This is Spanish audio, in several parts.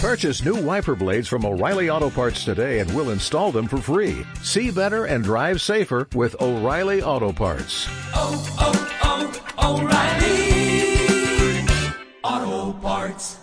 Purchase new wiper blades from O'Reilly Auto Parts today and we'll install them for free. See better and drive safer with O'Reilly Auto Parts. oh, oh, O'Reilly. Auto Parts.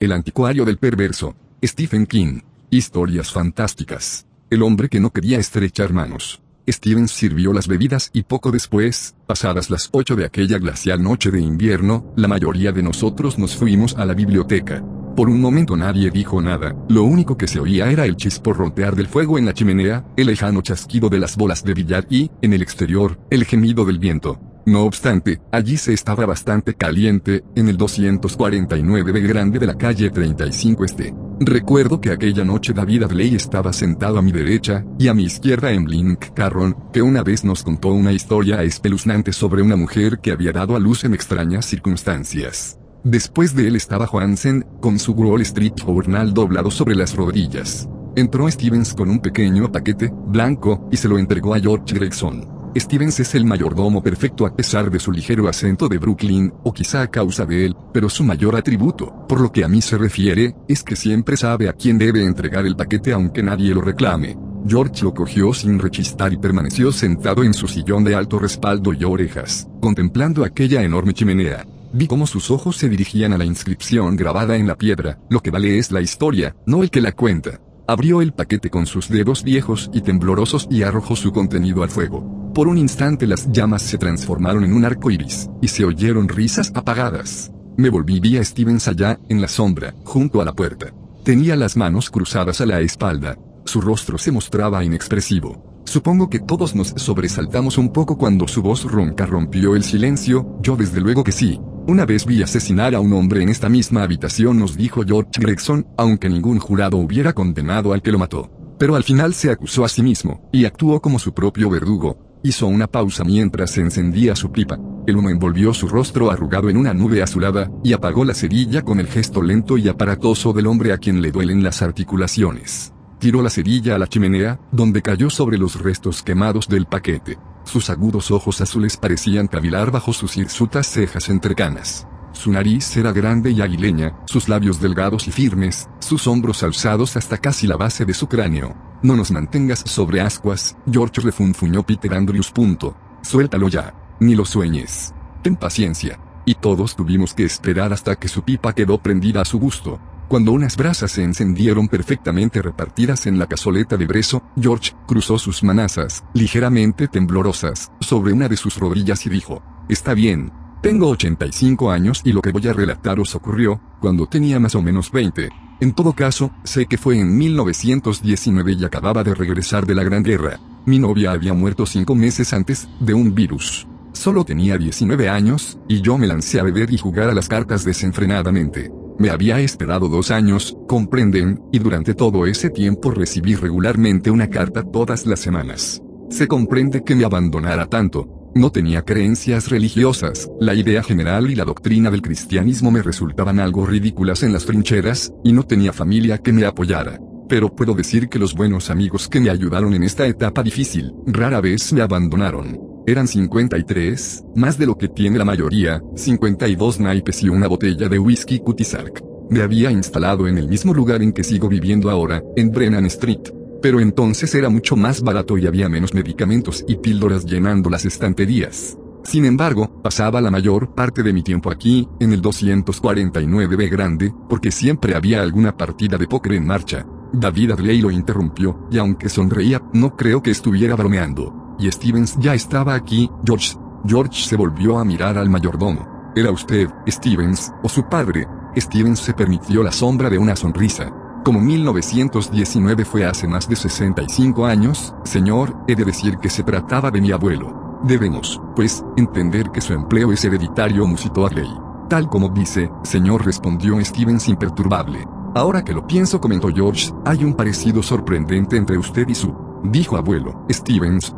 El anticuario del perverso. Stephen King. Historias fantásticas. El hombre que no quería estrechar manos. Stevens sirvió las bebidas y poco después, pasadas las ocho de aquella glacial noche de invierno, la mayoría de nosotros nos fuimos a la biblioteca. Por un momento nadie dijo nada, lo único que se oía era el chisporrotear del fuego en la chimenea, el lejano chasquido de las bolas de billar y, en el exterior, el gemido del viento. No obstante, allí se estaba bastante caliente, en el 249B grande de la calle 35 Este. Recuerdo que aquella noche David Adley estaba sentado a mi derecha, y a mi izquierda en Blink Carron, que una vez nos contó una historia espeluznante sobre una mujer que había dado a luz en extrañas circunstancias. Después de él estaba Johansen, con su Wall Street Journal doblado sobre las rodillas. Entró Stevens con un pequeño paquete, blanco, y se lo entregó a George Gregson. Stevens es el mayordomo perfecto a pesar de su ligero acento de Brooklyn, o quizá a causa de él, pero su mayor atributo, por lo que a mí se refiere, es que siempre sabe a quién debe entregar el paquete aunque nadie lo reclame. George lo cogió sin rechistar y permaneció sentado en su sillón de alto respaldo y orejas, contemplando aquella enorme chimenea. Vi cómo sus ojos se dirigían a la inscripción grabada en la piedra, lo que vale es la historia, no el que la cuenta. Abrió el paquete con sus dedos viejos y temblorosos y arrojó su contenido al fuego. Por un instante las llamas se transformaron en un arco iris, y se oyeron risas apagadas. Me volví vi a Stevens allá, en la sombra, junto a la puerta. Tenía las manos cruzadas a la espalda. Su rostro se mostraba inexpresivo. Supongo que todos nos sobresaltamos un poco cuando su voz ronca rompió el silencio, yo desde luego que sí. Una vez vi asesinar a un hombre en esta misma habitación, nos dijo George Gregson, aunque ningún jurado hubiera condenado al que lo mató. Pero al final se acusó a sí mismo, y actuó como su propio verdugo, Hizo una pausa mientras se encendía su pipa. El humo envolvió su rostro arrugado en una nube azulada, y apagó la cerilla con el gesto lento y aparatoso del hombre a quien le duelen las articulaciones. Tiró la cerilla a la chimenea, donde cayó sobre los restos quemados del paquete. Sus agudos ojos azules parecían cavilar bajo sus hirsutas cejas entrecanas. Su nariz era grande y aguileña, sus labios delgados y firmes, sus hombros alzados hasta casi la base de su cráneo. No nos mantengas sobre ascuas, George refunfuñó Peter Andrews. Punto. Suéltalo ya. Ni lo sueñes. Ten paciencia. Y todos tuvimos que esperar hasta que su pipa quedó prendida a su gusto. Cuando unas brasas se encendieron perfectamente repartidas en la cazoleta de brezo, George cruzó sus manazas, ligeramente temblorosas, sobre una de sus rodillas y dijo, Está bien, tengo 85 años y lo que voy a relataros ocurrió, cuando tenía más o menos 20. En todo caso, sé que fue en 1919 y acababa de regresar de la Gran Guerra. Mi novia había muerto cinco meses antes, de un virus. Solo tenía 19 años, y yo me lancé a beber y jugar a las cartas desenfrenadamente. Me había esperado dos años, comprenden, y durante todo ese tiempo recibí regularmente una carta todas las semanas. Se comprende que me abandonara tanto, no tenía creencias religiosas, la idea general y la doctrina del cristianismo me resultaban algo ridículas en las trincheras, y no tenía familia que me apoyara. Pero puedo decir que los buenos amigos que me ayudaron en esta etapa difícil, rara vez me abandonaron. Eran 53, más de lo que tiene la mayoría, 52 naipes y una botella de whisky Cutisark. Me había instalado en el mismo lugar en que sigo viviendo ahora, en Brennan Street, pero entonces era mucho más barato y había menos medicamentos y píldoras llenando las estanterías. Sin embargo, pasaba la mayor parte de mi tiempo aquí, en el 249B grande, porque siempre había alguna partida de póker en marcha. David Adley lo interrumpió, y aunque sonreía, no creo que estuviera bromeando. Y Stevens ya estaba aquí, George. George se volvió a mirar al mayordomo. ¿Era usted, Stevens, o su padre? Stevens se permitió la sombra de una sonrisa. Como 1919 fue hace más de 65 años, señor, he de decir que se trataba de mi abuelo. Debemos, pues, entender que su empleo es hereditario, musitó Adley. Tal como dice, señor, respondió Stevens imperturbable. Ahora que lo pienso, comentó George, hay un parecido sorprendente entre usted y su. Dijo abuelo, Stevens.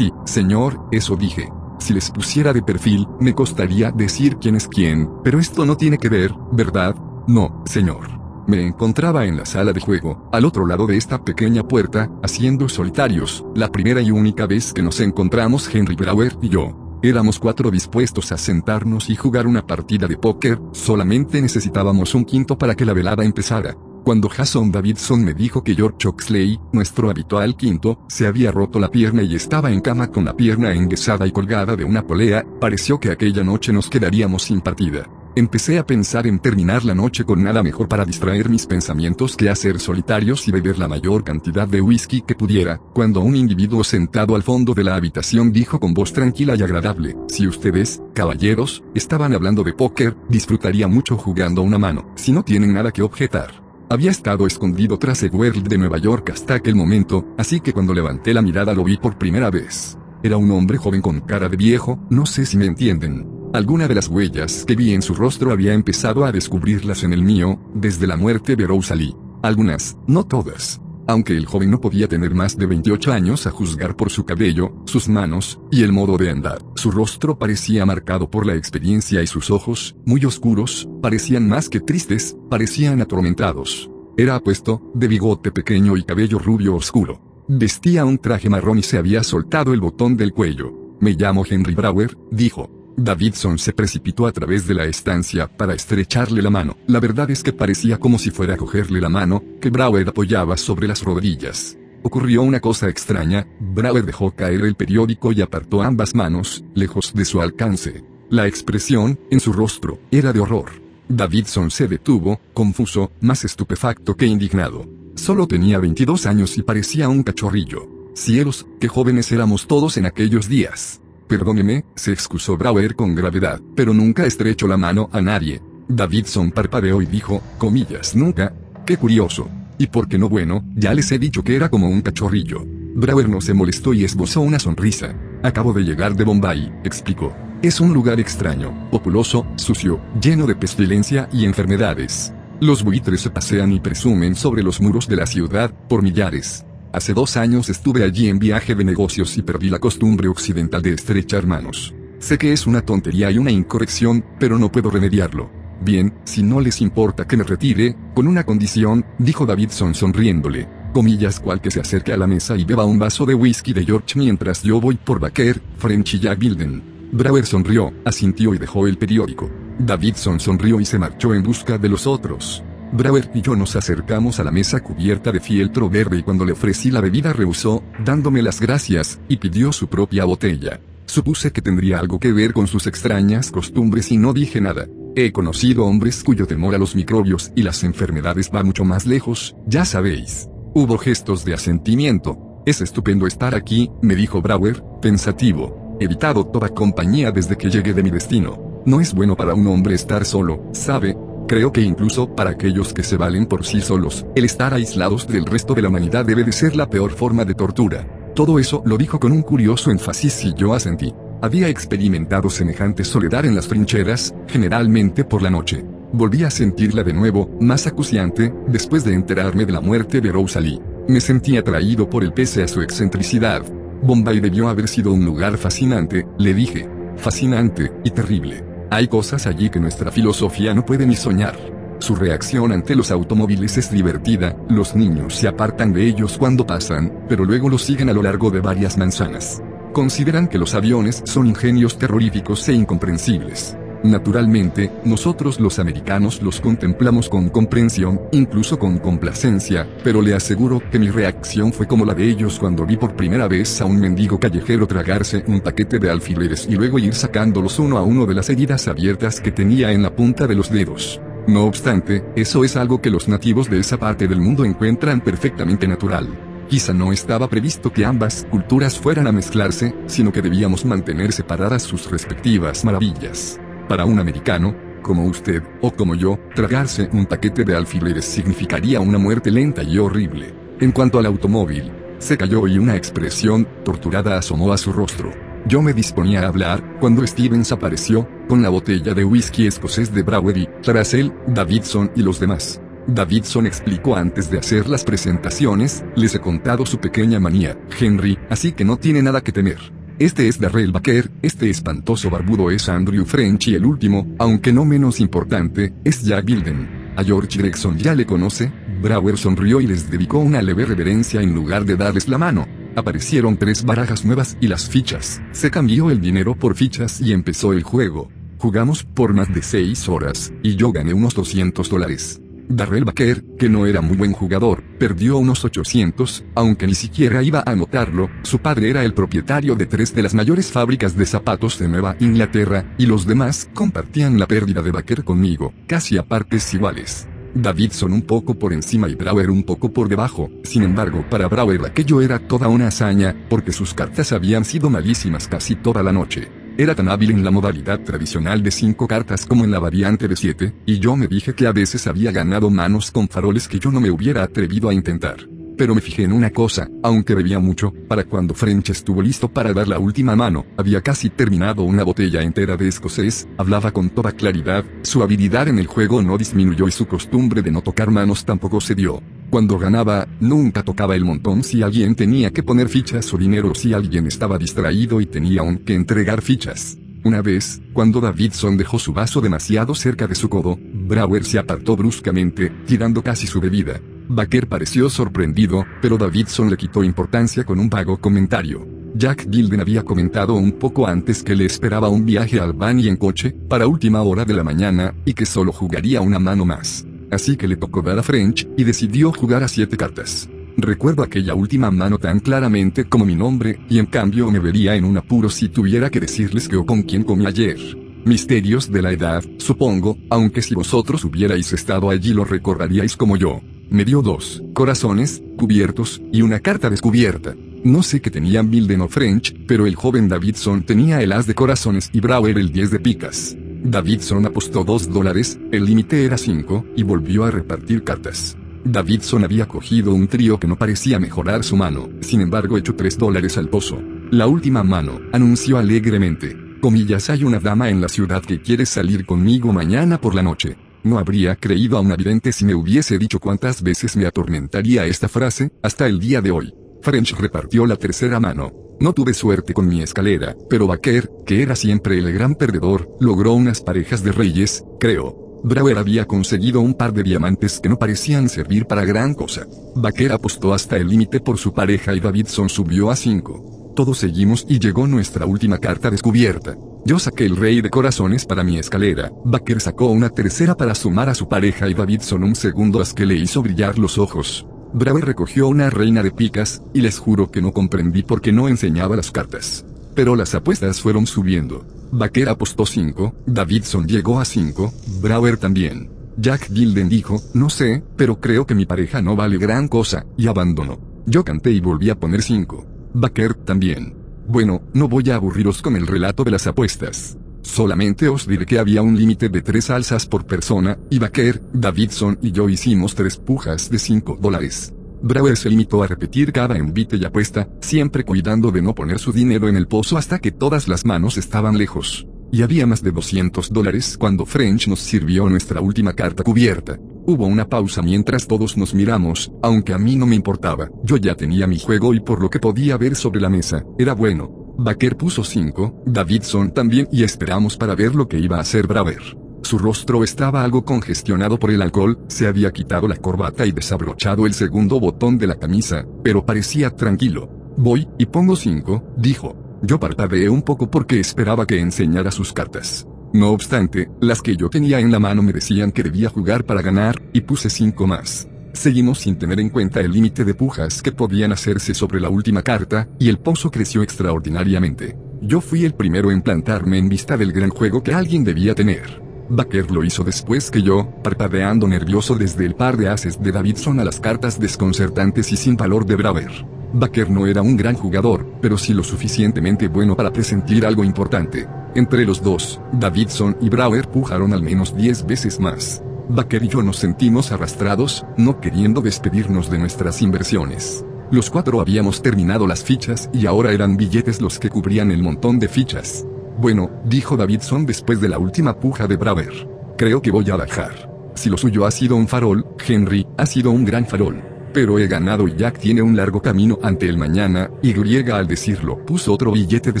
Señor, eso dije. Si les pusiera de perfil, me costaría decir quién es quién, pero esto no tiene que ver, ¿verdad? No, señor. Me encontraba en la sala de juego, al otro lado de esta pequeña puerta, haciendo solitarios, la primera y única vez que nos encontramos Henry Brower y yo. Éramos cuatro dispuestos a sentarnos y jugar una partida de póker, solamente necesitábamos un quinto para que la velada empezara. Cuando Jason Davidson me dijo que George Oxley, nuestro habitual quinto, se había roto la pierna y estaba en cama con la pierna enguesada y colgada de una polea, pareció que aquella noche nos quedaríamos sin partida. Empecé a pensar en terminar la noche con nada mejor para distraer mis pensamientos que hacer solitarios y beber la mayor cantidad de whisky que pudiera, cuando un individuo sentado al fondo de la habitación dijo con voz tranquila y agradable, si ustedes, caballeros, estaban hablando de póker, disfrutaría mucho jugando una mano, si no tienen nada que objetar. Había estado escondido tras el World de Nueva York hasta aquel momento, así que cuando levanté la mirada lo vi por primera vez. Era un hombre joven con cara de viejo, no sé si me entienden. Alguna de las huellas que vi en su rostro había empezado a descubrirlas en el mío, desde la muerte de Rosalie. Algunas, no todas. Aunque el joven no podía tener más de 28 años a juzgar por su cabello, sus manos, y el modo de andar, su rostro parecía marcado por la experiencia y sus ojos, muy oscuros, parecían más que tristes, parecían atormentados. Era apuesto, de bigote pequeño y cabello rubio oscuro. Vestía un traje marrón y se había soltado el botón del cuello. Me llamo Henry Brower, dijo. Davidson se precipitó a través de la estancia para estrecharle la mano. La verdad es que parecía como si fuera a cogerle la mano, que Brower apoyaba sobre las rodillas. Ocurrió una cosa extraña, Brower dejó caer el periódico y apartó ambas manos, lejos de su alcance. La expresión, en su rostro, era de horror. Davidson se detuvo, confuso, más estupefacto que indignado. Solo tenía 22 años y parecía un cachorrillo. Cielos, qué jóvenes éramos todos en aquellos días. Perdóneme, se excusó Brower con gravedad, pero nunca estrechó la mano a nadie. Davidson parpadeó y dijo, comillas, nunca. Qué curioso. Y por qué no bueno, ya les he dicho que era como un cachorrillo. Brower no se molestó y esbozó una sonrisa. Acabo de llegar de Bombay, explicó. Es un lugar extraño, populoso, sucio, lleno de pestilencia y enfermedades. Los buitres se pasean y presumen sobre los muros de la ciudad, por millares. Hace dos años estuve allí en viaje de negocios y perdí la costumbre occidental de estrechar manos. Sé que es una tontería y una incorrección, pero no puedo remediarlo. Bien, si no les importa que me retire, con una condición, dijo Davidson sonriéndole. Comillas cual que se acerque a la mesa y beba un vaso de whisky de George mientras yo voy por Baker, French y Jack Bilden. Brower sonrió, asintió y dejó el periódico. Davidson sonrió y se marchó en busca de los otros. Brower y yo nos acercamos a la mesa cubierta de fieltro verde y cuando le ofrecí la bebida rehusó, dándome las gracias, y pidió su propia botella. Supuse que tendría algo que ver con sus extrañas costumbres y no dije nada. He conocido hombres cuyo temor a los microbios y las enfermedades va mucho más lejos, ya sabéis. Hubo gestos de asentimiento. Es estupendo estar aquí, me dijo Brower, pensativo. He evitado toda compañía desde que llegué de mi destino. No es bueno para un hombre estar solo, ¿sabe? Creo que incluso para aquellos que se valen por sí solos, el estar aislados del resto de la humanidad debe de ser la peor forma de tortura. Todo eso lo dijo con un curioso énfasis y yo asentí. Había experimentado semejante soledad en las trincheras, generalmente por la noche. Volví a sentirla de nuevo, más acuciante, después de enterarme de la muerte de Rosalie. Me sentí atraído por el pese a su excentricidad. Bombay debió haber sido un lugar fascinante, le dije. Fascinante, y terrible. Hay cosas allí que nuestra filosofía no puede ni soñar. Su reacción ante los automóviles es divertida, los niños se apartan de ellos cuando pasan, pero luego los siguen a lo largo de varias manzanas. Consideran que los aviones son ingenios terroríficos e incomprensibles. Naturalmente, nosotros los americanos los contemplamos con comprensión, incluso con complacencia, pero le aseguro que mi reacción fue como la de ellos cuando vi por primera vez a un mendigo callejero tragarse un paquete de alfileres y luego ir sacándolos uno a uno de las heridas abiertas que tenía en la punta de los dedos. No obstante, eso es algo que los nativos de esa parte del mundo encuentran perfectamente natural. Quizá no estaba previsto que ambas culturas fueran a mezclarse, sino que debíamos mantener separadas sus respectivas maravillas. Para un americano, como usted, o como yo, tragarse un paquete de alfileres significaría una muerte lenta y horrible. En cuanto al automóvil, se cayó y una expresión torturada asomó a su rostro. Yo me disponía a hablar, cuando Stevens apareció, con la botella de whisky escocés de Browery, tras él, Davidson y los demás. Davidson explicó antes de hacer las presentaciones, les he contado su pequeña manía, Henry, así que no tiene nada que temer. Este es Darrell Baker, este espantoso barbudo es Andrew French y el último, aunque no menos importante, es Jack Bilden. A George Gregson ya le conoce, Brower sonrió y les dedicó una leve reverencia en lugar de darles la mano. Aparecieron tres barajas nuevas y las fichas. Se cambió el dinero por fichas y empezó el juego. Jugamos por más de seis horas, y yo gané unos 200 dólares. Darrell Baker, que no era muy buen jugador, perdió unos 800, aunque ni siquiera iba a anotarlo, su padre era el propietario de tres de las mayores fábricas de zapatos de Nueva Inglaterra, y los demás compartían la pérdida de Baker conmigo, casi a partes iguales. Davidson un poco por encima y Brower un poco por debajo, sin embargo para Brower aquello era toda una hazaña, porque sus cartas habían sido malísimas casi toda la noche. Era tan hábil en la modalidad tradicional de 5 cartas como en la variante de 7, y yo me dije que a veces había ganado manos con faroles que yo no me hubiera atrevido a intentar. Pero me fijé en una cosa, aunque bebía mucho, para cuando French estuvo listo para dar la última mano, había casi terminado una botella entera de escocés, hablaba con toda claridad, su habilidad en el juego no disminuyó y su costumbre de no tocar manos tampoco se dio. Cuando ganaba, nunca tocaba el montón si alguien tenía que poner fichas o dinero si alguien estaba distraído y tenía aún que entregar fichas. Una vez, cuando Davidson dejó su vaso demasiado cerca de su codo, Brower se apartó bruscamente, tirando casi su bebida. Baker pareció sorprendido, pero Davidson le quitó importancia con un vago comentario. Jack Gilden había comentado un poco antes que le esperaba un viaje a Albany en coche, para última hora de la mañana, y que solo jugaría una mano más. Así que le tocó dar a French, y decidió jugar a siete cartas. Recuerdo aquella última mano tan claramente como mi nombre, y en cambio me vería en un apuro si tuviera que decirles que o con quién comí ayer. Misterios de la edad, supongo, aunque si vosotros hubierais estado allí lo recordaríais como yo. Me dio dos corazones, cubiertos, y una carta descubierta. No sé qué tenían Bilden o French, pero el joven Davidson tenía el as de corazones y Brower el 10 de picas. Davidson apostó dos dólares, el límite era cinco, y volvió a repartir cartas. Davidson había cogido un trío que no parecía mejorar su mano, sin embargo echó tres dólares al pozo. La última mano, anunció alegremente. Comillas, hay una dama en la ciudad que quiere salir conmigo mañana por la noche. No habría creído a un vidente si me hubiese dicho cuántas veces me atormentaría esta frase, hasta el día de hoy. French repartió la tercera mano. No tuve suerte con mi escalera, pero Baker, que era siempre el gran perdedor, logró unas parejas de reyes, creo. Brower había conseguido un par de diamantes que no parecían servir para gran cosa. Baker apostó hasta el límite por su pareja y Davidson subió a 5. Todos seguimos y llegó nuestra última carta descubierta. Yo saqué el rey de corazones para mi escalera, Baker sacó una tercera para sumar a su pareja y Davidson un segundo as que le hizo brillar los ojos. Brower recogió una reina de picas, y les juro que no comprendí por qué no enseñaba las cartas. Pero las apuestas fueron subiendo. Baker apostó 5, Davidson llegó a 5, Brower también. Jack Gilden dijo, no sé, pero creo que mi pareja no vale gran cosa, y abandonó. Yo canté y volví a poner 5. Baker también. Bueno, no voy a aburriros con el relato de las apuestas. Solamente os diré que había un límite de tres alzas por persona, y Baker, Davidson y yo hicimos tres pujas de 5 dólares. Brower se limitó a repetir cada envite y apuesta, siempre cuidando de no poner su dinero en el pozo hasta que todas las manos estaban lejos. Y había más de 200 dólares cuando French nos sirvió nuestra última carta cubierta. Hubo una pausa mientras todos nos miramos, aunque a mí no me importaba, yo ya tenía mi juego y por lo que podía ver sobre la mesa, era bueno. Baker puso 5, Davidson también y esperamos para ver lo que iba a hacer Braver. Su rostro estaba algo congestionado por el alcohol, se había quitado la corbata y desabrochado el segundo botón de la camisa, pero parecía tranquilo. Voy, y pongo 5, dijo. Yo parpadeé un poco porque esperaba que enseñara sus cartas. No obstante, las que yo tenía en la mano me decían que debía jugar para ganar, y puse cinco más. Seguimos sin tener en cuenta el límite de pujas que podían hacerse sobre la última carta, y el pozo creció extraordinariamente. Yo fui el primero en plantarme en vista del gran juego que alguien debía tener. Baker lo hizo después que yo, parpadeando nervioso desde el par de haces de Davidson a las cartas desconcertantes y sin valor de Braver. Baker no era un gran jugador, pero sí lo suficientemente bueno para presentir algo importante. Entre los dos, Davidson y Brower pujaron al menos 10 veces más. Baker y yo nos sentimos arrastrados, no queriendo despedirnos de nuestras inversiones. Los cuatro habíamos terminado las fichas y ahora eran billetes los que cubrían el montón de fichas. Bueno, dijo Davidson después de la última puja de Braver. Creo que voy a bajar. Si lo suyo ha sido un farol, Henry, ha sido un gran farol pero he ganado y Jack tiene un largo camino ante el mañana, y griega al decirlo puso otro billete de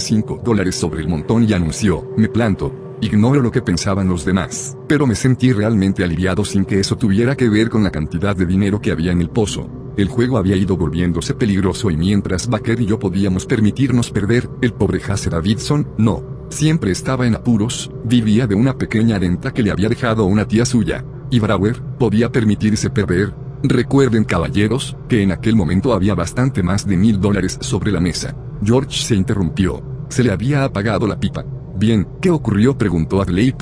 5 dólares sobre el montón y anunció, me planto. Ignoro lo que pensaban los demás, pero me sentí realmente aliviado sin que eso tuviera que ver con la cantidad de dinero que había en el pozo. El juego había ido volviéndose peligroso y mientras Baker y yo podíamos permitirnos perder, el pobre Hase Davidson, no. Siempre estaba en apuros, vivía de una pequeña renta que le había dejado una tía suya. y Brower podía permitirse perder. Recuerden caballeros, que en aquel momento había bastante más de mil dólares sobre la mesa. George se interrumpió. Se le había apagado la pipa. Bien, ¿qué ocurrió? preguntó Adley.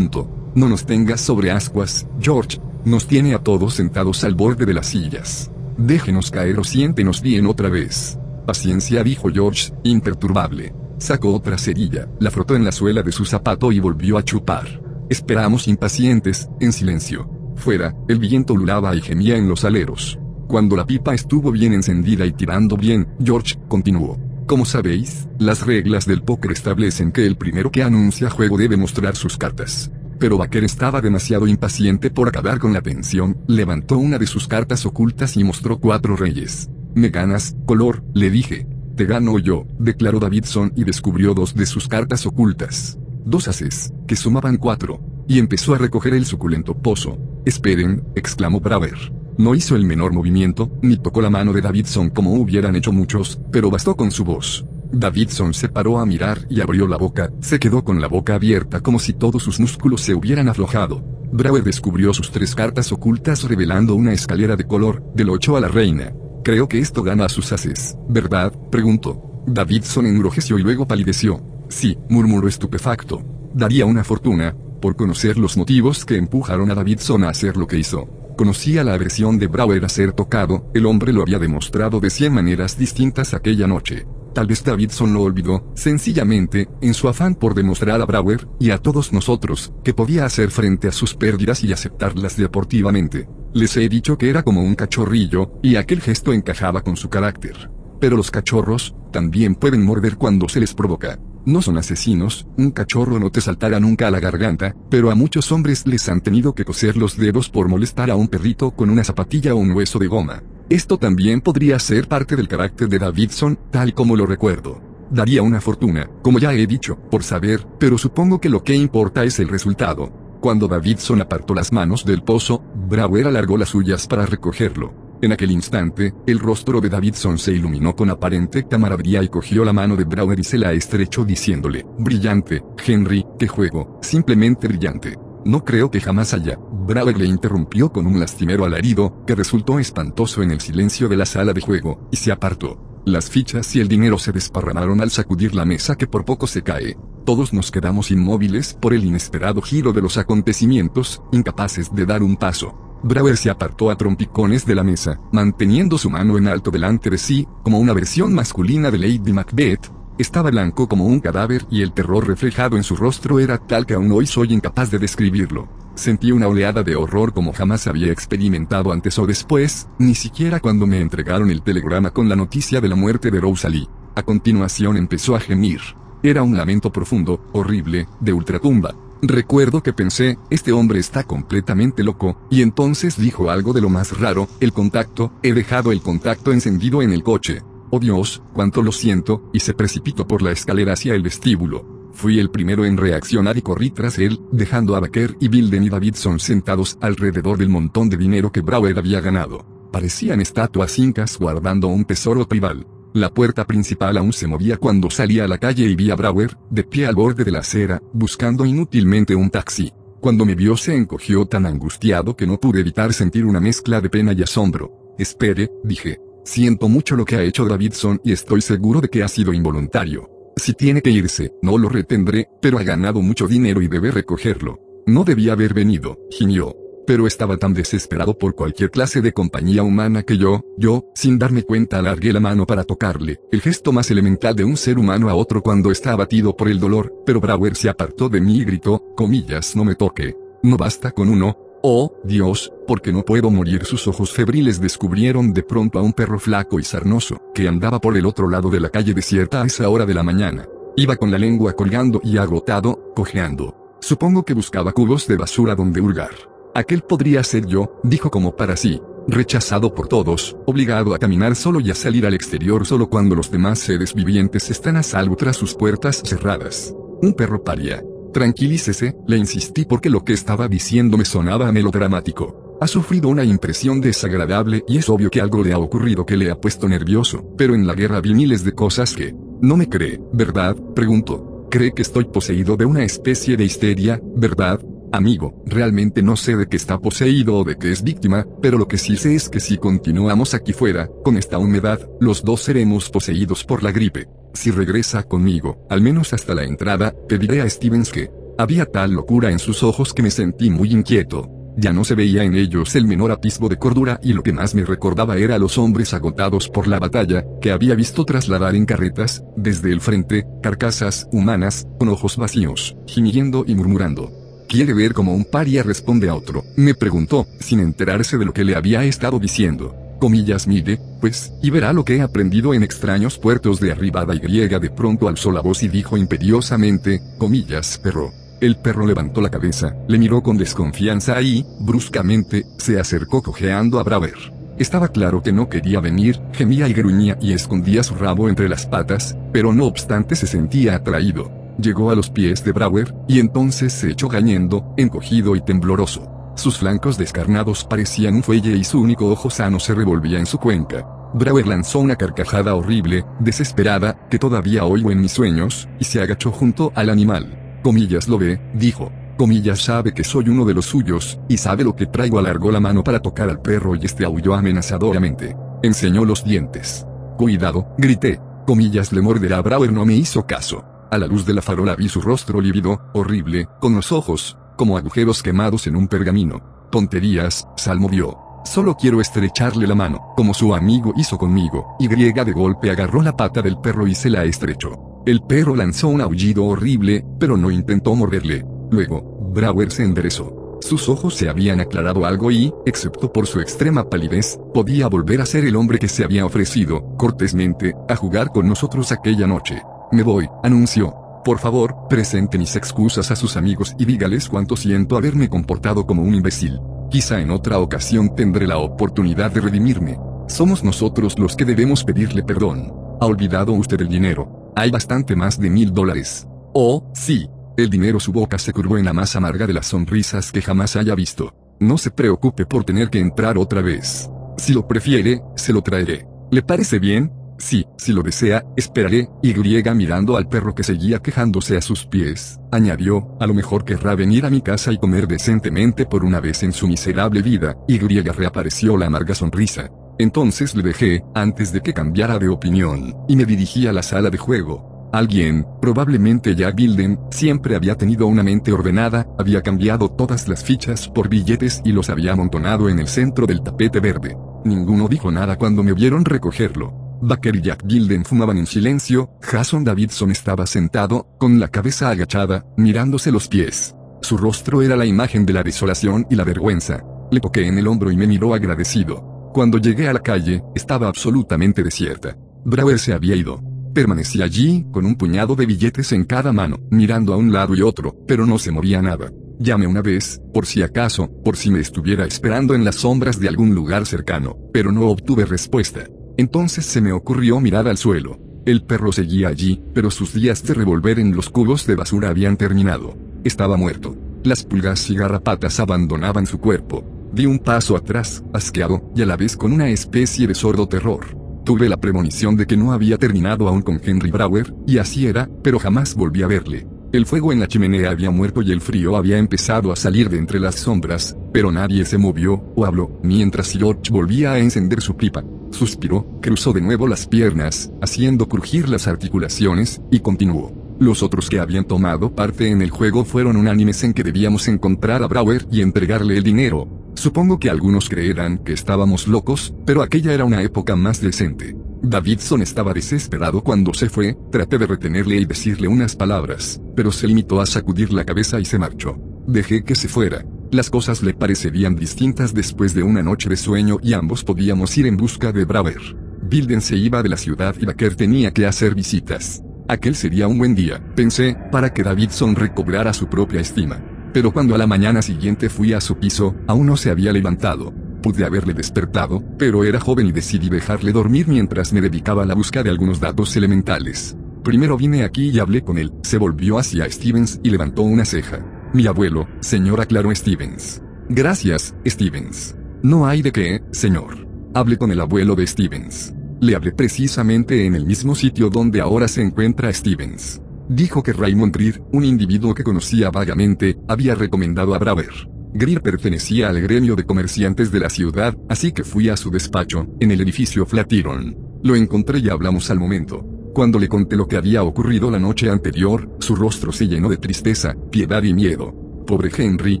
No nos tengas sobre ascuas, George. Nos tiene a todos sentados al borde de las sillas. Déjenos caer o siéntenos bien otra vez. Paciencia, dijo George, imperturbable. Sacó otra cerilla, la frotó en la suela de su zapato y volvió a chupar. Esperamos impacientes, en silencio. Fuera, el viento lulaba y gemía en los aleros. Cuando la pipa estuvo bien encendida y tirando bien, George continuó. Como sabéis, las reglas del póker establecen que el primero que anuncia juego debe mostrar sus cartas. Pero Baker estaba demasiado impaciente por acabar con la tensión, levantó una de sus cartas ocultas y mostró cuatro reyes. Me ganas, color, le dije. Te gano yo, declaró Davidson y descubrió dos de sus cartas ocultas. Dos haces, que sumaban cuatro. Y empezó a recoger el suculento pozo. Esperen, exclamó Braver. No hizo el menor movimiento, ni tocó la mano de Davidson como hubieran hecho muchos, pero bastó con su voz. Davidson se paró a mirar y abrió la boca, se quedó con la boca abierta como si todos sus músculos se hubieran aflojado. Braver descubrió sus tres cartas ocultas revelando una escalera de color, del 8 a la reina. Creo que esto gana a sus haces, ¿verdad? preguntó. Davidson enrojeció y luego palideció. Sí, murmuró estupefacto. Daría una fortuna, por conocer los motivos que empujaron a Davidson a hacer lo que hizo. Conocía la aversión de Brower a ser tocado, el hombre lo había demostrado de cien maneras distintas aquella noche. Tal vez Davidson lo olvidó, sencillamente, en su afán por demostrar a Brower, y a todos nosotros, que podía hacer frente a sus pérdidas y aceptarlas deportivamente. Les he dicho que era como un cachorrillo, y aquel gesto encajaba con su carácter. Pero los cachorros, también pueden morder cuando se les provoca. No son asesinos, un cachorro no te saltará nunca a la garganta, pero a muchos hombres les han tenido que coser los dedos por molestar a un perrito con una zapatilla o un hueso de goma. Esto también podría ser parte del carácter de Davidson, tal como lo recuerdo. Daría una fortuna, como ya he dicho, por saber, pero supongo que lo que importa es el resultado. Cuando Davidson apartó las manos del pozo, Brower alargó las suyas para recogerlo. En aquel instante, el rostro de Davidson se iluminó con aparente camaradería y cogió la mano de Brower y se la estrechó diciéndole, brillante, Henry, qué juego, simplemente brillante. No creo que jamás haya. Brower le interrumpió con un lastimero alarido, que resultó espantoso en el silencio de la sala de juego, y se apartó. Las fichas y el dinero se desparramaron al sacudir la mesa que por poco se cae. Todos nos quedamos inmóviles por el inesperado giro de los acontecimientos, incapaces de dar un paso. Brower se apartó a trompicones de la mesa, manteniendo su mano en alto delante de sí, como una versión masculina de Lady Macbeth. Estaba blanco como un cadáver y el terror reflejado en su rostro era tal que aún hoy soy incapaz de describirlo. Sentí una oleada de horror como jamás había experimentado antes o después, ni siquiera cuando me entregaron el telegrama con la noticia de la muerte de Rosalie. A continuación empezó a gemir. Era un lamento profundo, horrible, de ultratumba. Recuerdo que pensé, este hombre está completamente loco, y entonces dijo algo de lo más raro, el contacto, he dejado el contacto encendido en el coche. Oh Dios, cuánto lo siento, y se precipitó por la escalera hacia el vestíbulo. Fui el primero en reaccionar y corrí tras él, dejando a Baker y Bilden y Davidson sentados alrededor del montón de dinero que Brower había ganado. Parecían estatuas incas guardando un tesoro tribal. La puerta principal aún se movía cuando salí a la calle y vi a Brower, de pie al borde de la acera, buscando inútilmente un taxi. Cuando me vio se encogió tan angustiado que no pude evitar sentir una mezcla de pena y asombro. Espere, dije. Siento mucho lo que ha hecho Davidson y estoy seguro de que ha sido involuntario. Si tiene que irse, no lo retendré, pero ha ganado mucho dinero y debe recogerlo. No debía haber venido, gimió. Pero estaba tan desesperado por cualquier clase de compañía humana que yo, yo, sin darme cuenta alargué la mano para tocarle, el gesto más elemental de un ser humano a otro cuando está abatido por el dolor, pero Brower se apartó de mí y gritó, comillas, no me toque. No basta con uno, Oh, Dios, porque no puedo morir. Sus ojos febriles descubrieron de pronto a un perro flaco y sarnoso, que andaba por el otro lado de la calle desierta a esa hora de la mañana. Iba con la lengua colgando y agotado, cojeando. Supongo que buscaba cubos de basura donde hurgar. Aquel podría ser yo, dijo como para sí. Rechazado por todos, obligado a caminar solo y a salir al exterior solo cuando los demás seres vivientes están a salvo tras sus puertas cerradas. Un perro paria. Tranquilícese, le insistí porque lo que estaba diciendo me sonaba melodramático. Ha sufrido una impresión desagradable y es obvio que algo le ha ocurrido que le ha puesto nervioso, pero en la guerra vi miles de cosas que... No me cree, ¿verdad? Pregunto. ¿Cree que estoy poseído de una especie de histeria, verdad? Amigo, realmente no sé de qué está poseído o de qué es víctima, pero lo que sí sé es que si continuamos aquí fuera, con esta humedad, los dos seremos poseídos por la gripe. Si regresa conmigo, al menos hasta la entrada, pediré a Stevens que... Había tal locura en sus ojos que me sentí muy inquieto. Ya no se veía en ellos el menor atisbo de cordura y lo que más me recordaba era los hombres agotados por la batalla, que había visto trasladar en carretas, desde el frente, carcasas humanas, con ojos vacíos, gimiendo y murmurando. Quiere ver como un paria responde a otro, me preguntó, sin enterarse de lo que le había estado diciendo. Comillas mire, pues, y verá lo que he aprendido en extraños puertos de arribada y griega de pronto alzó la voz y dijo imperiosamente, comillas perro. El perro levantó la cabeza, le miró con desconfianza y, bruscamente, se acercó cojeando a Braver. Estaba claro que no quería venir, gemía y gruñía y escondía su rabo entre las patas, pero no obstante se sentía atraído. Llegó a los pies de Brower, y entonces se echó gañendo, encogido y tembloroso. Sus flancos descarnados parecían un fuelle y su único ojo sano se revolvía en su cuenca. Brower lanzó una carcajada horrible, desesperada, que todavía oigo en mis sueños, y se agachó junto al animal. Comillas lo ve, dijo. Comillas sabe que soy uno de los suyos, y sabe lo que traigo. Alargó la mano para tocar al perro y este aulló amenazadoramente. Enseñó los dientes. Cuidado, grité. Comillas le morderá. Brower no me hizo caso. A la luz de la farola vi su rostro lívido, horrible, con los ojos, como agujeros quemados en un pergamino. Tonterías, salmodió. Solo quiero estrecharle la mano, como su amigo hizo conmigo. Y griega de golpe agarró la pata del perro y se la estrechó. El perro lanzó un aullido horrible, pero no intentó morderle. Luego, Brower se enderezó. Sus ojos se habían aclarado algo y, excepto por su extrema palidez, podía volver a ser el hombre que se había ofrecido, cortésmente, a jugar con nosotros aquella noche. Me voy, anunció. Por favor, presente mis excusas a sus amigos y dígales cuánto siento haberme comportado como un imbécil. Quizá en otra ocasión tendré la oportunidad de redimirme. Somos nosotros los que debemos pedirle perdón. ¿Ha olvidado usted el dinero? Hay bastante más de mil dólares. Oh, sí. El dinero su boca se curvó en la más amarga de las sonrisas que jamás haya visto. No se preocupe por tener que entrar otra vez. Si lo prefiere, se lo traeré. ¿Le parece bien? Sí, si lo desea, esperaré, y griega mirando al perro que seguía quejándose a sus pies, añadió, a lo mejor querrá venir a mi casa y comer decentemente por una vez en su miserable vida, y griega reapareció la amarga sonrisa. Entonces le dejé, antes de que cambiara de opinión, y me dirigí a la sala de juego. Alguien, probablemente Jack Bilden, siempre había tenido una mente ordenada, había cambiado todas las fichas por billetes y los había amontonado en el centro del tapete verde. Ninguno dijo nada cuando me vieron recogerlo. Baker y Jack Gilden fumaban en silencio, Jason Davidson estaba sentado, con la cabeza agachada, mirándose los pies. Su rostro era la imagen de la desolación y la vergüenza. Le toqué en el hombro y me miró agradecido. Cuando llegué a la calle, estaba absolutamente desierta. Brower se había ido. Permanecí allí, con un puñado de billetes en cada mano, mirando a un lado y otro, pero no se movía nada. Llamé una vez, por si acaso, por si me estuviera esperando en las sombras de algún lugar cercano, pero no obtuve respuesta. Entonces se me ocurrió mirar al suelo. El perro seguía allí, pero sus días de revolver en los cubos de basura habían terminado. Estaba muerto. Las pulgas y garrapatas abandonaban su cuerpo. Di un paso atrás, asqueado, y a la vez con una especie de sordo terror. Tuve la premonición de que no había terminado aún con Henry Brower, y así era, pero jamás volví a verle. El fuego en la chimenea había muerto y el frío había empezado a salir de entre las sombras, pero nadie se movió, o habló, mientras George volvía a encender su pipa. Suspiró, cruzó de nuevo las piernas, haciendo crujir las articulaciones, y continuó. Los otros que habían tomado parte en el juego fueron unánimes en que debíamos encontrar a Brower y entregarle el dinero, Supongo que algunos creerán que estábamos locos, pero aquella era una época más decente. Davidson estaba desesperado cuando se fue, traté de retenerle y decirle unas palabras, pero se limitó a sacudir la cabeza y se marchó. Dejé que se fuera. Las cosas le parecerían distintas después de una noche de sueño y ambos podíamos ir en busca de Braver. Bilden se iba de la ciudad y Baker tenía que hacer visitas. Aquel sería un buen día, pensé, para que Davidson recobrara su propia estima pero cuando a la mañana siguiente fui a su piso, aún no se había levantado. Pude haberle despertado, pero era joven y decidí dejarle dormir mientras me dedicaba a la búsqueda de algunos datos elementales. Primero vine aquí y hablé con él, se volvió hacia Stevens y levantó una ceja. Mi abuelo, señora Claro Stevens. Gracias, Stevens. No hay de qué, señor. Hablé con el abuelo de Stevens. Le hablé precisamente en el mismo sitio donde ahora se encuentra Stevens. Dijo que Raymond Greer, un individuo que conocía vagamente, había recomendado a Brower. Greer pertenecía al gremio de comerciantes de la ciudad, así que fui a su despacho, en el edificio Flatiron. Lo encontré y hablamos al momento. Cuando le conté lo que había ocurrido la noche anterior, su rostro se llenó de tristeza, piedad y miedo. Pobre Henry,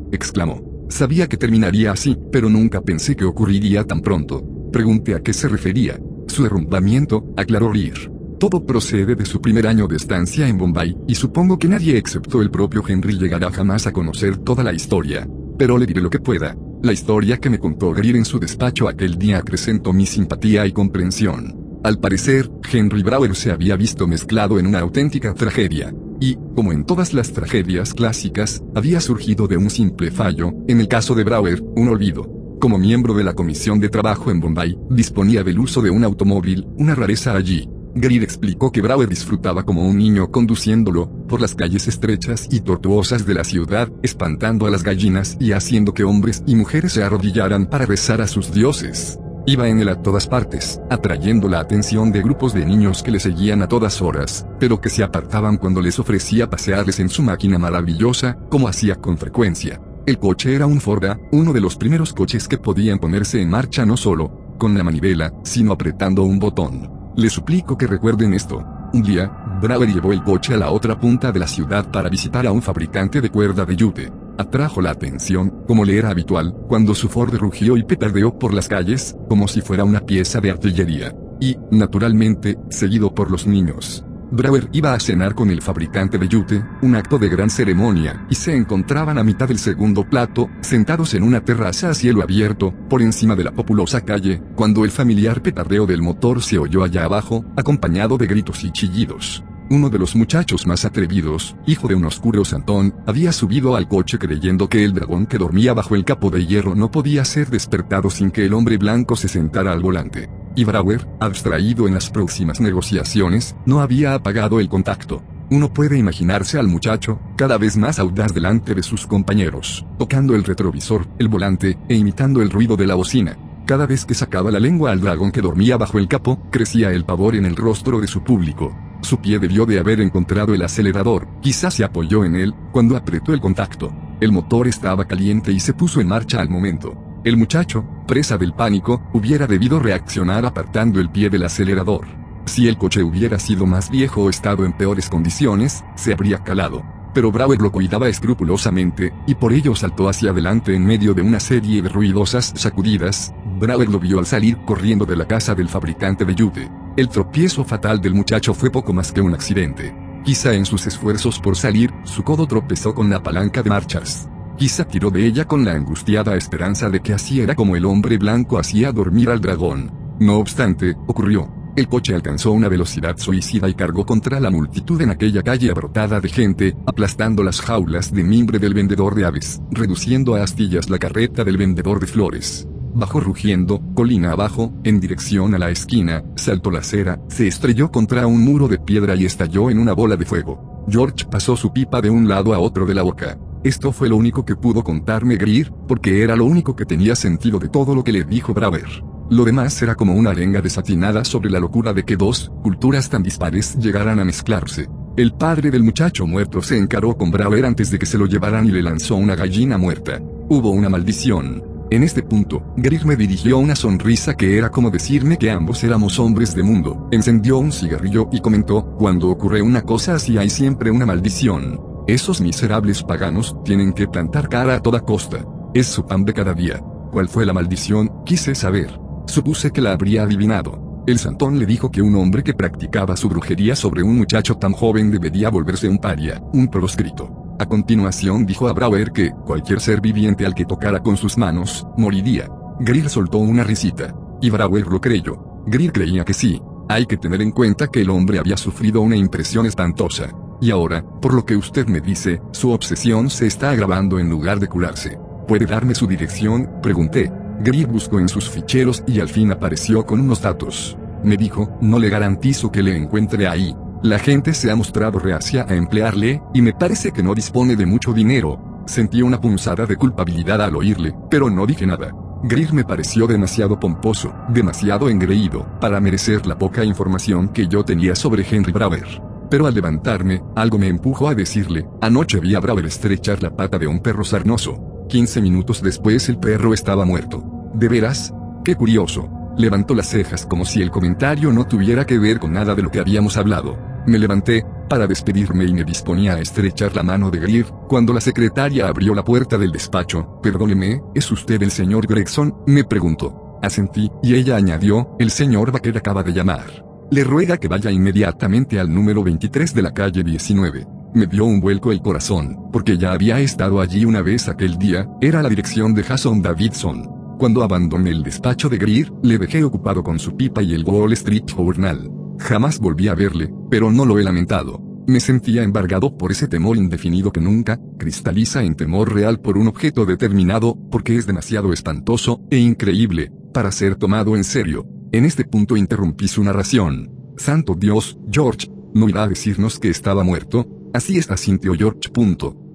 exclamó. Sabía que terminaría así, pero nunca pensé que ocurriría tan pronto. Pregunté a qué se refería. Su derrumbamiento, aclaró Greer. Todo procede de su primer año de estancia en Bombay, y supongo que nadie excepto el propio Henry llegará jamás a conocer toda la historia. Pero le diré lo que pueda. La historia que me contó Greer en su despacho aquel día acrecentó mi simpatía y comprensión. Al parecer, Henry Brower se había visto mezclado en una auténtica tragedia. Y, como en todas las tragedias clásicas, había surgido de un simple fallo, en el caso de Brower, un olvido. Como miembro de la Comisión de Trabajo en Bombay, disponía del uso de un automóvil, una rareza allí. Greer explicó que Brower disfrutaba como un niño conduciéndolo, por las calles estrechas y tortuosas de la ciudad, espantando a las gallinas y haciendo que hombres y mujeres se arrodillaran para rezar a sus dioses. Iba en él a todas partes, atrayendo la atención de grupos de niños que le seguían a todas horas, pero que se apartaban cuando les ofrecía pasearles en su máquina maravillosa, como hacía con frecuencia. El coche era un Forda, uno de los primeros coches que podían ponerse en marcha no solo, con la manivela, sino apretando un botón. Les suplico que recuerden esto. Un día, Brower llevó el coche a la otra punta de la ciudad para visitar a un fabricante de cuerda de yute. Atrajo la atención, como le era habitual, cuando su Ford rugió y petardeó por las calles, como si fuera una pieza de artillería. Y, naturalmente, seguido por los niños. Brower iba a cenar con el fabricante de yute, un acto de gran ceremonia, y se encontraban a mitad del segundo plato, sentados en una terraza a cielo abierto, por encima de la populosa calle, cuando el familiar petardeo del motor se oyó allá abajo, acompañado de gritos y chillidos. Uno de los muchachos más atrevidos, hijo de un oscuro santón, había subido al coche creyendo que el dragón que dormía bajo el capo de hierro no podía ser despertado sin que el hombre blanco se sentara al volante. Y Brower, abstraído en las próximas negociaciones, no había apagado el contacto. Uno puede imaginarse al muchacho, cada vez más audaz delante de sus compañeros, tocando el retrovisor, el volante, e imitando el ruido de la bocina. Cada vez que sacaba la lengua al dragón que dormía bajo el capo, crecía el pavor en el rostro de su público. Su pie debió de haber encontrado el acelerador, quizás se apoyó en él, cuando apretó el contacto. El motor estaba caliente y se puso en marcha al momento. El muchacho, presa del pánico, hubiera debido reaccionar apartando el pie del acelerador. Si el coche hubiera sido más viejo o estado en peores condiciones, se habría calado. Pero Brower lo cuidaba escrupulosamente, y por ello saltó hacia adelante en medio de una serie de ruidosas sacudidas. Brower lo vio al salir corriendo de la casa del fabricante de yute. El tropiezo fatal del muchacho fue poco más que un accidente. Quizá en sus esfuerzos por salir, su codo tropezó con la palanca de marchas. Quizá tiró de ella con la angustiada esperanza de que así era como el hombre blanco hacía dormir al dragón. No obstante, ocurrió. El coche alcanzó una velocidad suicida y cargó contra la multitud en aquella calle abrotada de gente, aplastando las jaulas de mimbre del vendedor de aves, reduciendo a astillas la carreta del vendedor de flores. Bajó rugiendo, colina abajo, en dirección a la esquina, saltó la acera, se estrelló contra un muro de piedra y estalló en una bola de fuego. George pasó su pipa de un lado a otro de la boca. Esto fue lo único que pudo contarme Greer, porque era lo único que tenía sentido de todo lo que le dijo Braver. Lo demás era como una arenga desatinada sobre la locura de que dos culturas tan dispares llegaran a mezclarse. El padre del muchacho muerto se encaró con Braver antes de que se lo llevaran y le lanzó una gallina muerta. Hubo una maldición. En este punto, Greer me dirigió una sonrisa que era como decirme que ambos éramos hombres de mundo. Encendió un cigarrillo y comentó, cuando ocurre una cosa así hay siempre una maldición. Esos miserables paganos tienen que plantar cara a toda costa. Es su pan de cada día. ¿Cuál fue la maldición? Quise saber. Supuse que la habría adivinado. El santón le dijo que un hombre que practicaba su brujería sobre un muchacho tan joven debería volverse un paria, un proscrito. A continuación dijo a Brower que, cualquier ser viviente al que tocara con sus manos, moriría. Greer soltó una risita. Y Brower lo creyó. Greer creía que sí. Hay que tener en cuenta que el hombre había sufrido una impresión espantosa. Y ahora, por lo que usted me dice, su obsesión se está agravando en lugar de curarse. ¿Puede darme su dirección? Pregunté. Greer buscó en sus ficheros y al fin apareció con unos datos. Me dijo, no le garantizo que le encuentre ahí, la gente se ha mostrado reacia a emplearle, y me parece que no dispone de mucho dinero. Sentí una punzada de culpabilidad al oírle, pero no dije nada. Greer me pareció demasiado pomposo, demasiado engreído, para merecer la poca información que yo tenía sobre Henry Braver. Pero al levantarme, algo me empujó a decirle, anoche vi a Brower estrechar la pata de un perro sarnoso. 15 minutos después el perro estaba muerto. ¿De veras? Qué curioso. Levantó las cejas como si el comentario no tuviera que ver con nada de lo que habíamos hablado. Me levanté, para despedirme y me disponía a estrechar la mano de Greer, cuando la secretaria abrió la puerta del despacho. Perdóneme, ¿es usted el señor Gregson? me preguntó. Asentí, y ella añadió, el señor Baker acaba de llamar. Le ruega que vaya inmediatamente al número 23 de la calle 19. Me dio un vuelco el corazón, porque ya había estado allí una vez aquel día, era la dirección de Jason Davidson. Cuando abandoné el despacho de Greer, le dejé ocupado con su pipa y el Wall Street Journal. Jamás volví a verle, pero no lo he lamentado. Me sentía embargado por ese temor indefinido que nunca cristaliza en temor real por un objeto determinado, porque es demasiado espantoso e increíble para ser tomado en serio. En este punto interrumpí su narración. Santo Dios, George, ¿no irá a decirnos que estaba muerto? Así está sintió George.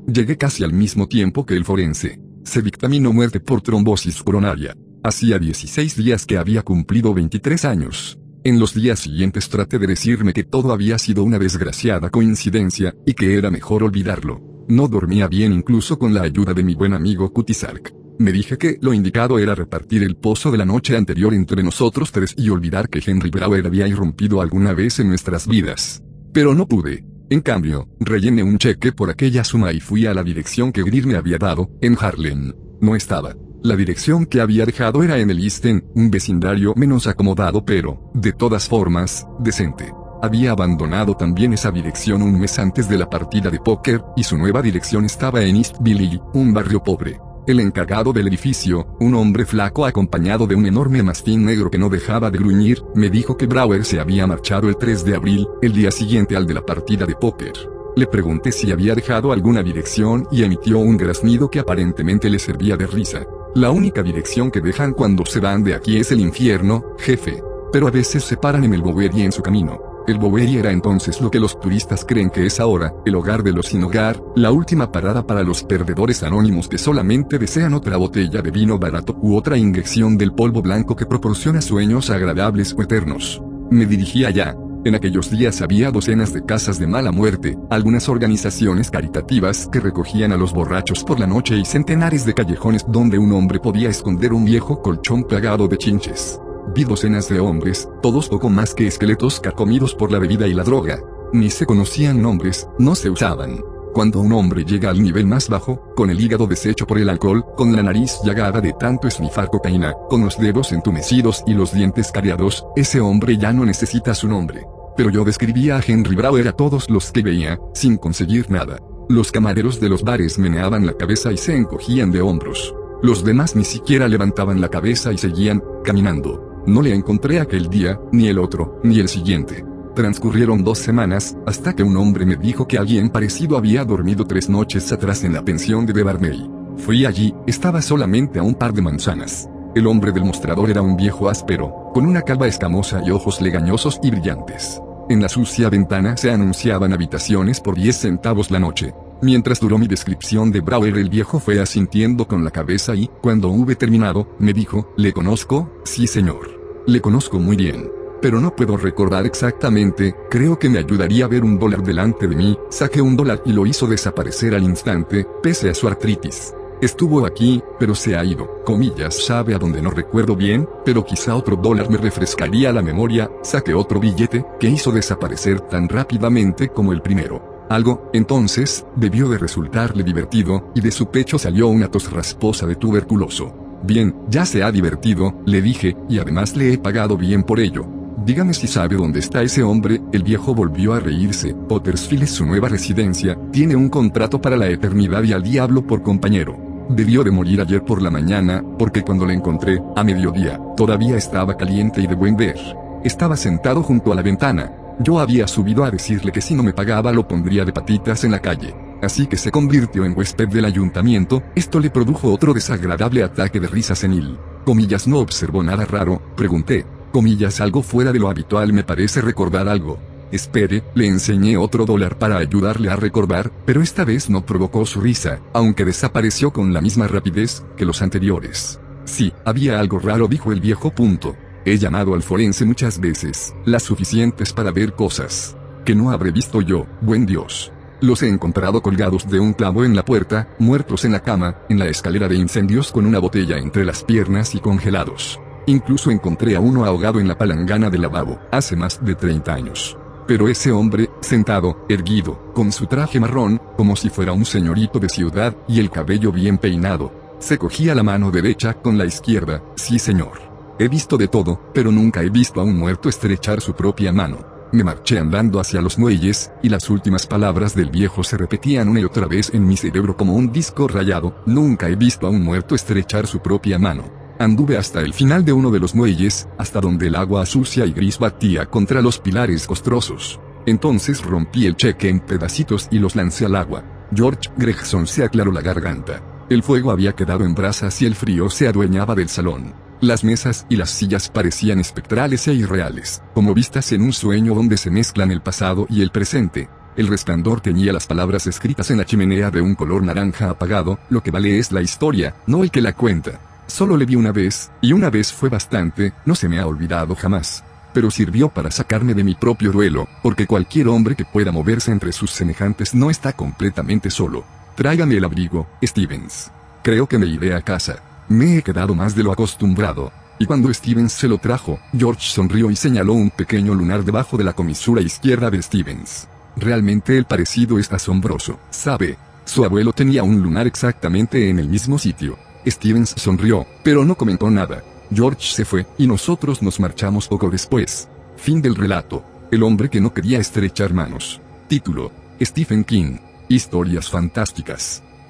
Llegué casi al mismo tiempo que el forense. Se dictaminó muerte por trombosis coronaria. Hacía 16 días que había cumplido 23 años. En los días siguientes traté de decirme que todo había sido una desgraciada coincidencia, y que era mejor olvidarlo. No dormía bien incluso con la ayuda de mi buen amigo Kutisark. Me dije que lo indicado era repartir el pozo de la noche anterior entre nosotros tres y olvidar que Henry Brower había irrumpido alguna vez en nuestras vidas. Pero no pude. En cambio, rellené un cheque por aquella suma y fui a la dirección que Greer me había dado, en Harlem. No estaba. La dirección que había dejado era en el East un vecindario menos acomodado pero, de todas formas, decente. Había abandonado también esa dirección un mes antes de la partida de póker, y su nueva dirección estaba en East Village, un barrio pobre. El encargado del edificio, un hombre flaco acompañado de un enorme mastín negro que no dejaba de gruñir, me dijo que Brower se había marchado el 3 de abril, el día siguiente al de la partida de póker. Le pregunté si había dejado alguna dirección y emitió un graznido que aparentemente le servía de risa. La única dirección que dejan cuando se van de aquí es el infierno, jefe. Pero a veces se paran en el Bowery en su camino. El Bowery era entonces lo que los turistas creen que es ahora, el hogar de los sin hogar, la última parada para los perdedores anónimos que solamente desean otra botella de vino barato u otra inyección del polvo blanco que proporciona sueños agradables o eternos. Me dirigí allá, en aquellos días había docenas de casas de mala muerte, algunas organizaciones caritativas que recogían a los borrachos por la noche y centenares de callejones donde un hombre podía esconder un viejo colchón plagado de chinches. Vi docenas de hombres, todos poco más que esqueletos carcomidos por la bebida y la droga. Ni se conocían nombres, no se usaban. Cuando un hombre llega al nivel más bajo, con el hígado deshecho por el alcohol, con la nariz llagada de tanto esnifar cocaína, con los dedos entumecidos y los dientes cariados, ese hombre ya no necesita su nombre. Pero yo describía a Henry Brower a todos los que veía, sin conseguir nada. Los camareros de los bares meneaban la cabeza y se encogían de hombros. Los demás ni siquiera levantaban la cabeza y seguían, caminando. No le encontré aquel día, ni el otro, ni el siguiente. Transcurrieron dos semanas, hasta que un hombre me dijo que alguien parecido había dormido tres noches atrás en la pensión de Beverly. Fui allí, estaba solamente a un par de manzanas. El hombre del mostrador era un viejo áspero, con una calva escamosa y ojos legañosos y brillantes. En la sucia ventana se anunciaban habitaciones por 10 centavos la noche. Mientras duró mi descripción de Brower el viejo fue asintiendo con la cabeza y, cuando hube terminado, me dijo, ¿le conozco? Sí señor. Le conozco muy bien pero no puedo recordar exactamente, creo que me ayudaría a ver un dólar delante de mí, saqué un dólar y lo hizo desaparecer al instante, pese a su artritis. Estuvo aquí, pero se ha ido, comillas, sabe a donde no recuerdo bien, pero quizá otro dólar me refrescaría la memoria, saqué otro billete, que hizo desaparecer tan rápidamente como el primero. Algo, entonces, debió de resultarle divertido, y de su pecho salió una tos rasposa de tuberculoso. Bien, ya se ha divertido, le dije, y además le he pagado bien por ello. Dígame si sabe dónde está ese hombre, el viejo volvió a reírse. Pottersfield es su nueva residencia, tiene un contrato para la eternidad y al diablo por compañero. Debió de morir ayer por la mañana, porque cuando le encontré, a mediodía, todavía estaba caliente y de buen ver. Estaba sentado junto a la ventana. Yo había subido a decirle que si no me pagaba lo pondría de patitas en la calle. Así que se convirtió en huésped del ayuntamiento, esto le produjo otro desagradable ataque de risa senil. Comillas no observó nada raro, pregunté, Comillas algo fuera de lo habitual me parece recordar algo. Espere, le enseñé otro dólar para ayudarle a recordar, pero esta vez no provocó su risa, aunque desapareció con la misma rapidez que los anteriores. Sí, había algo raro, dijo el viejo punto. He llamado al forense muchas veces, las suficientes para ver cosas que no habré visto yo, buen Dios. Los he encontrado colgados de un clavo en la puerta, muertos en la cama, en la escalera de incendios con una botella entre las piernas y congelados. Incluso encontré a uno ahogado en la palangana del lavabo, hace más de 30 años. Pero ese hombre, sentado, erguido, con su traje marrón, como si fuera un señorito de ciudad, y el cabello bien peinado, se cogía la mano derecha con la izquierda, sí señor. He visto de todo, pero nunca he visto a un muerto estrechar su propia mano. Me marché andando hacia los muelles, y las últimas palabras del viejo se repetían una y otra vez en mi cerebro como un disco rayado, nunca he visto a un muerto estrechar su propia mano. Anduve hasta el final de uno de los muelles, hasta donde el agua sucia y gris batía contra los pilares costrosos. Entonces rompí el cheque en pedacitos y los lancé al agua. George Gregson se aclaró la garganta. El fuego había quedado en brasas y el frío se adueñaba del salón. Las mesas y las sillas parecían espectrales e irreales, como vistas en un sueño donde se mezclan el pasado y el presente. El resplandor teñía las palabras escritas en la chimenea de un color naranja apagado, lo que vale es la historia, no el que la cuenta. Solo le vi una vez, y una vez fue bastante, no se me ha olvidado jamás. Pero sirvió para sacarme de mi propio duelo, porque cualquier hombre que pueda moverse entre sus semejantes no está completamente solo. Tráigame el abrigo, Stevens. Creo que me iré a casa. Me he quedado más de lo acostumbrado. Y cuando Stevens se lo trajo, George sonrió y señaló un pequeño lunar debajo de la comisura izquierda de Stevens. Realmente el parecido es asombroso, ¿sabe? Su abuelo tenía un lunar exactamente en el mismo sitio. Stevens sonrió, pero no comentó nada. George se fue, y nosotros nos marchamos poco después. Fin del relato. El hombre que no quería estrechar manos. Título. Stephen King. Historias fantásticas.